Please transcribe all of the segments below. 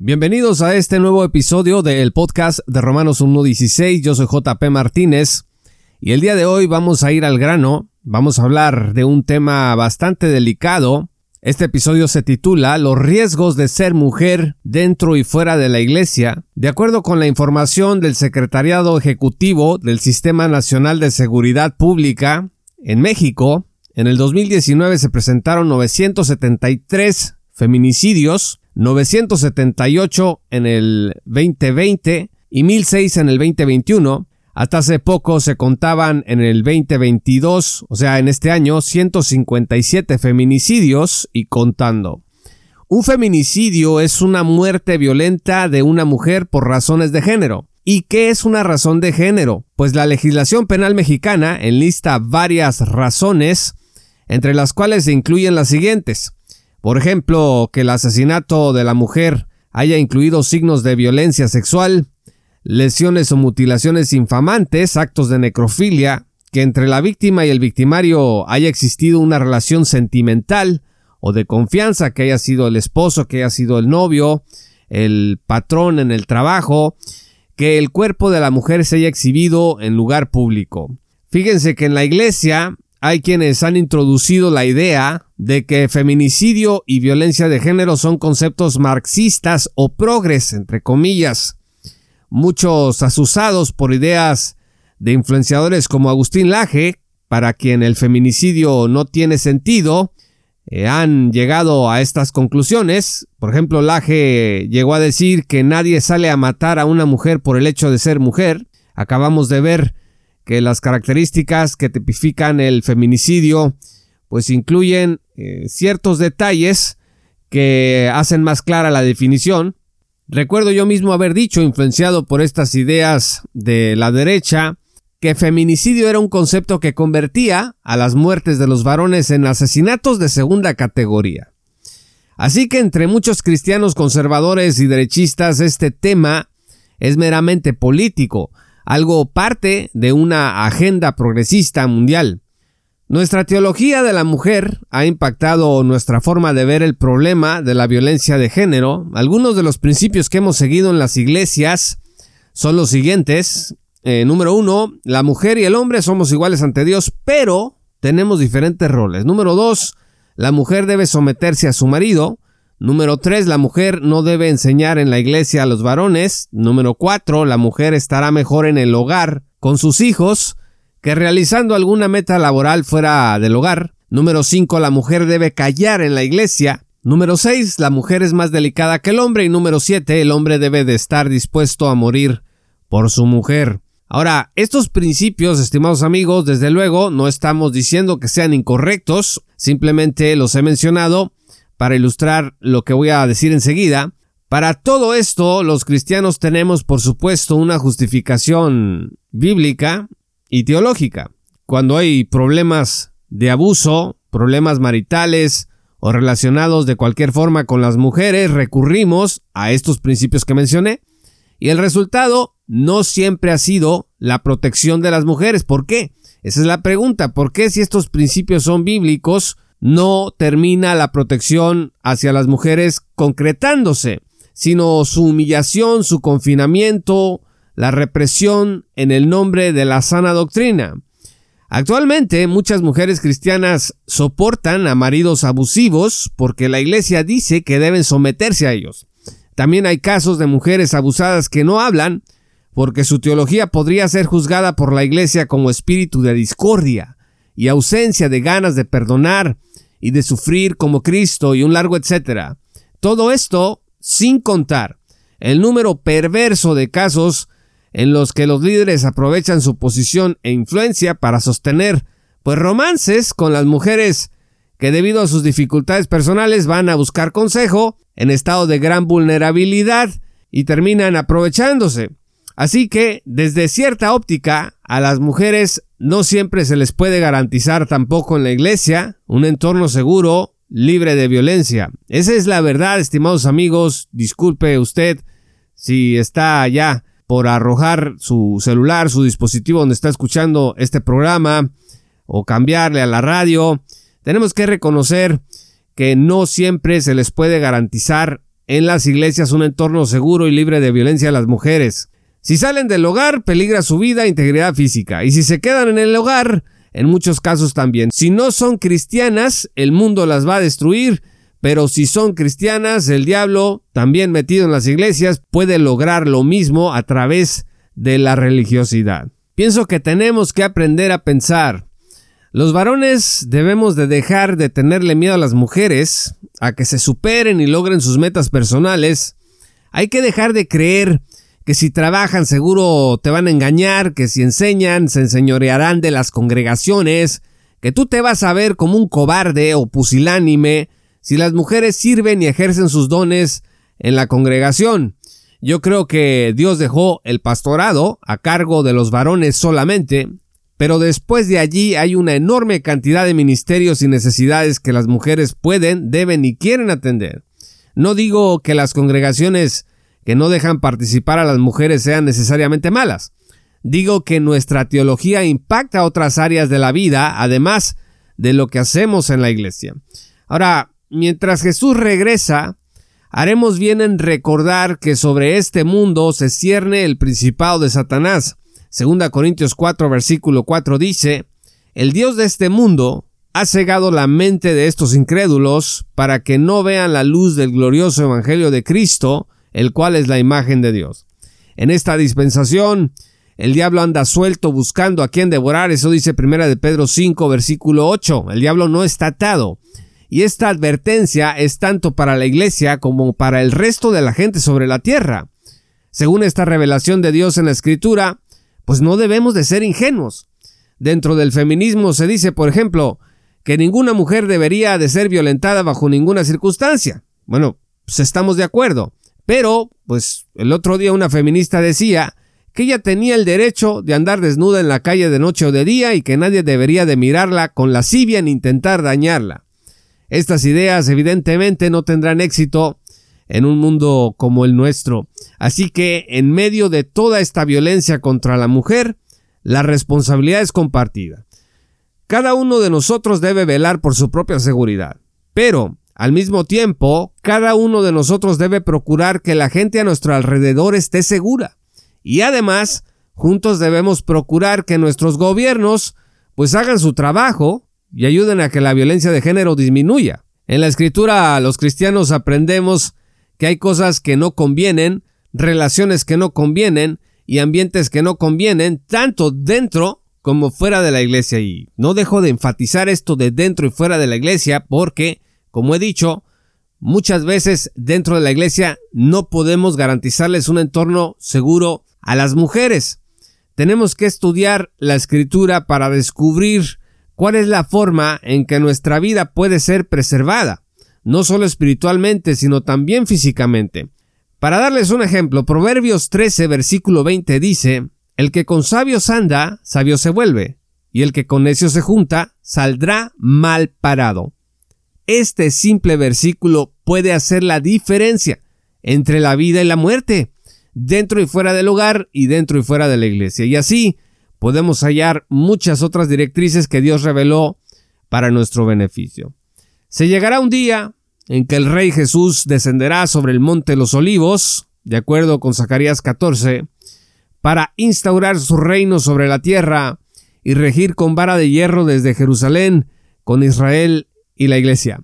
Bienvenidos a este nuevo episodio del podcast de Romanos 1.16. Yo soy JP Martínez y el día de hoy vamos a ir al grano. Vamos a hablar de un tema bastante delicado. Este episodio se titula Los riesgos de ser mujer dentro y fuera de la iglesia. De acuerdo con la información del Secretariado Ejecutivo del Sistema Nacional de Seguridad Pública en México, en el 2019 se presentaron 973 feminicidios 978 en el 2020 y 1006 en el 2021. Hasta hace poco se contaban en el 2022, o sea, en este año, 157 feminicidios y contando. Un feminicidio es una muerte violenta de una mujer por razones de género. ¿Y qué es una razón de género? Pues la legislación penal mexicana enlista varias razones, entre las cuales se incluyen las siguientes. Por ejemplo, que el asesinato de la mujer haya incluido signos de violencia sexual, lesiones o mutilaciones infamantes, actos de necrofilia, que entre la víctima y el victimario haya existido una relación sentimental o de confianza, que haya sido el esposo, que haya sido el novio, el patrón en el trabajo, que el cuerpo de la mujer se haya exhibido en lugar público. Fíjense que en la iglesia hay quienes han introducido la idea de que feminicidio y violencia de género son conceptos marxistas o progres, entre comillas. Muchos asusados por ideas de influenciadores como Agustín Laje, para quien el feminicidio no tiene sentido, eh, han llegado a estas conclusiones. Por ejemplo, Laje llegó a decir que nadie sale a matar a una mujer por el hecho de ser mujer. Acabamos de ver que las características que tipifican el feminicidio pues incluyen eh, ciertos detalles que hacen más clara la definición. Recuerdo yo mismo haber dicho, influenciado por estas ideas de la derecha, que feminicidio era un concepto que convertía a las muertes de los varones en asesinatos de segunda categoría. Así que entre muchos cristianos conservadores y derechistas este tema es meramente político, algo parte de una agenda progresista mundial. Nuestra teología de la mujer ha impactado nuestra forma de ver el problema de la violencia de género. Algunos de los principios que hemos seguido en las iglesias son los siguientes. Eh, número uno, la mujer y el hombre somos iguales ante Dios, pero tenemos diferentes roles. Número dos, la mujer debe someterse a su marido. Número 3. La mujer no debe enseñar en la iglesia a los varones. Número 4. La mujer estará mejor en el hogar con sus hijos que realizando alguna meta laboral fuera del hogar. Número 5. La mujer debe callar en la iglesia. Número 6. La mujer es más delicada que el hombre. Y número 7. El hombre debe de estar dispuesto a morir por su mujer. Ahora, estos principios, estimados amigos, desde luego no estamos diciendo que sean incorrectos, simplemente los he mencionado para ilustrar lo que voy a decir enseguida. Para todo esto, los cristianos tenemos, por supuesto, una justificación bíblica y teológica. Cuando hay problemas de abuso, problemas maritales o relacionados de cualquier forma con las mujeres, recurrimos a estos principios que mencioné. Y el resultado no siempre ha sido la protección de las mujeres. ¿Por qué? Esa es la pregunta. ¿Por qué si estos principios son bíblicos, no termina la protección hacia las mujeres concretándose, sino su humillación, su confinamiento, la represión en el nombre de la sana doctrina. Actualmente muchas mujeres cristianas soportan a maridos abusivos porque la iglesia dice que deben someterse a ellos. También hay casos de mujeres abusadas que no hablan porque su teología podría ser juzgada por la iglesia como espíritu de discordia y ausencia de ganas de perdonar y de sufrir como Cristo y un largo etcétera. Todo esto sin contar el número perverso de casos en los que los líderes aprovechan su posición e influencia para sostener pues romances con las mujeres que debido a sus dificultades personales van a buscar consejo en estado de gran vulnerabilidad y terminan aprovechándose. Así que, desde cierta óptica, a las mujeres no siempre se les puede garantizar tampoco en la iglesia un entorno seguro, libre de violencia. Esa es la verdad, estimados amigos. Disculpe usted si está ya por arrojar su celular, su dispositivo donde está escuchando este programa o cambiarle a la radio. Tenemos que reconocer que no siempre se les puede garantizar en las iglesias un entorno seguro y libre de violencia a las mujeres. Si salen del hogar, peligra su vida e integridad física. Y si se quedan en el hogar, en muchos casos también. Si no son cristianas, el mundo las va a destruir. Pero si son cristianas, el diablo, también metido en las iglesias, puede lograr lo mismo a través de la religiosidad. Pienso que tenemos que aprender a pensar. Los varones debemos de dejar de tenerle miedo a las mujeres, a que se superen y logren sus metas personales. Hay que dejar de creer que si trabajan seguro te van a engañar, que si enseñan se enseñorearán de las congregaciones, que tú te vas a ver como un cobarde o pusilánime si las mujeres sirven y ejercen sus dones en la congregación. Yo creo que Dios dejó el pastorado a cargo de los varones solamente, pero después de allí hay una enorme cantidad de ministerios y necesidades que las mujeres pueden, deben y quieren atender. No digo que las congregaciones que no dejan participar a las mujeres sean necesariamente malas. Digo que nuestra teología impacta otras áreas de la vida, además de lo que hacemos en la iglesia. Ahora, mientras Jesús regresa, haremos bien en recordar que sobre este mundo se cierne el principado de Satanás. Segunda Corintios 4 versículo 4 dice, El Dios de este mundo ha cegado la mente de estos incrédulos para que no vean la luz del glorioso Evangelio de Cristo, el cual es la imagen de Dios. En esta dispensación, el diablo anda suelto buscando a quien devorar, eso dice primera de Pedro 5, versículo 8. El diablo no está atado. Y esta advertencia es tanto para la iglesia como para el resto de la gente sobre la tierra. Según esta revelación de Dios en la escritura, pues no debemos de ser ingenuos. Dentro del feminismo se dice, por ejemplo, que ninguna mujer debería de ser violentada bajo ninguna circunstancia. Bueno, pues estamos de acuerdo. Pero, pues, el otro día una feminista decía que ella tenía el derecho de andar desnuda en la calle de noche o de día y que nadie debería de mirarla con lascivia ni intentar dañarla. Estas ideas evidentemente no tendrán éxito en un mundo como el nuestro. Así que, en medio de toda esta violencia contra la mujer, la responsabilidad es compartida. Cada uno de nosotros debe velar por su propia seguridad. Pero, al mismo tiempo, cada uno de nosotros debe procurar que la gente a nuestro alrededor esté segura. Y además, juntos debemos procurar que nuestros gobiernos pues hagan su trabajo y ayuden a que la violencia de género disminuya. En la escritura los cristianos aprendemos que hay cosas que no convienen, relaciones que no convienen y ambientes que no convienen, tanto dentro como fuera de la iglesia. Y no dejo de enfatizar esto de dentro y fuera de la iglesia porque como he dicho, muchas veces dentro de la iglesia no podemos garantizarles un entorno seguro a las mujeres. Tenemos que estudiar la escritura para descubrir cuál es la forma en que nuestra vida puede ser preservada, no solo espiritualmente, sino también físicamente. Para darles un ejemplo, Proverbios 13, versículo 20 dice, El que con sabios anda, sabio se vuelve, y el que con necios se junta, saldrá mal parado. Este simple versículo puede hacer la diferencia entre la vida y la muerte, dentro y fuera del hogar y dentro y fuera de la iglesia. Y así podemos hallar muchas otras directrices que Dios reveló para nuestro beneficio. Se llegará un día en que el Rey Jesús descenderá sobre el monte de los olivos, de acuerdo con Zacarías 14, para instaurar su reino sobre la tierra y regir con vara de hierro desde Jerusalén con Israel y la iglesia.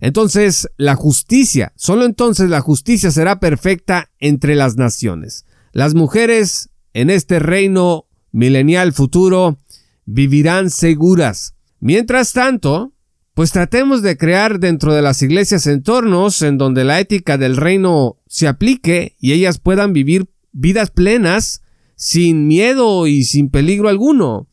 Entonces, la justicia, solo entonces la justicia será perfecta entre las naciones. Las mujeres en este reino milenial futuro vivirán seguras. Mientras tanto, pues tratemos de crear dentro de las iglesias entornos en donde la ética del reino se aplique y ellas puedan vivir vidas plenas sin miedo y sin peligro alguno,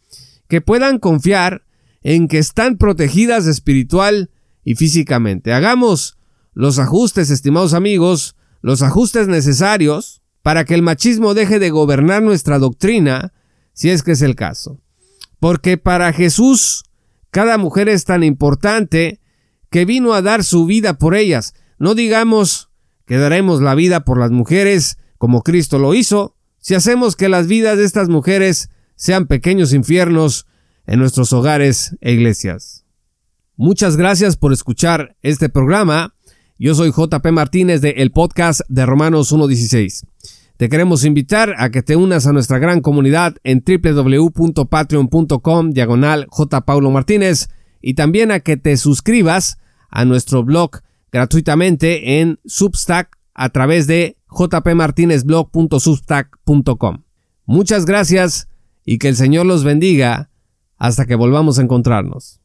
que puedan confiar en que están protegidas espiritual y físicamente. Hagamos los ajustes, estimados amigos, los ajustes necesarios para que el machismo deje de gobernar nuestra doctrina, si es que es el caso. Porque para Jesús cada mujer es tan importante que vino a dar su vida por ellas. No digamos que daremos la vida por las mujeres como Cristo lo hizo, si hacemos que las vidas de estas mujeres sean pequeños infiernos en nuestros hogares e iglesias. Muchas gracias por escuchar este programa. Yo soy JP Martínez de el podcast de Romanos 1.16. Te queremos invitar a que te unas a nuestra gran comunidad en www.patreon.com diagonal J. Paulo Martínez y también a que te suscribas a nuestro blog gratuitamente en Substack a través de jpmartinezblog.substack.com. Muchas gracias y que el Señor los bendiga hasta que volvamos a encontrarnos.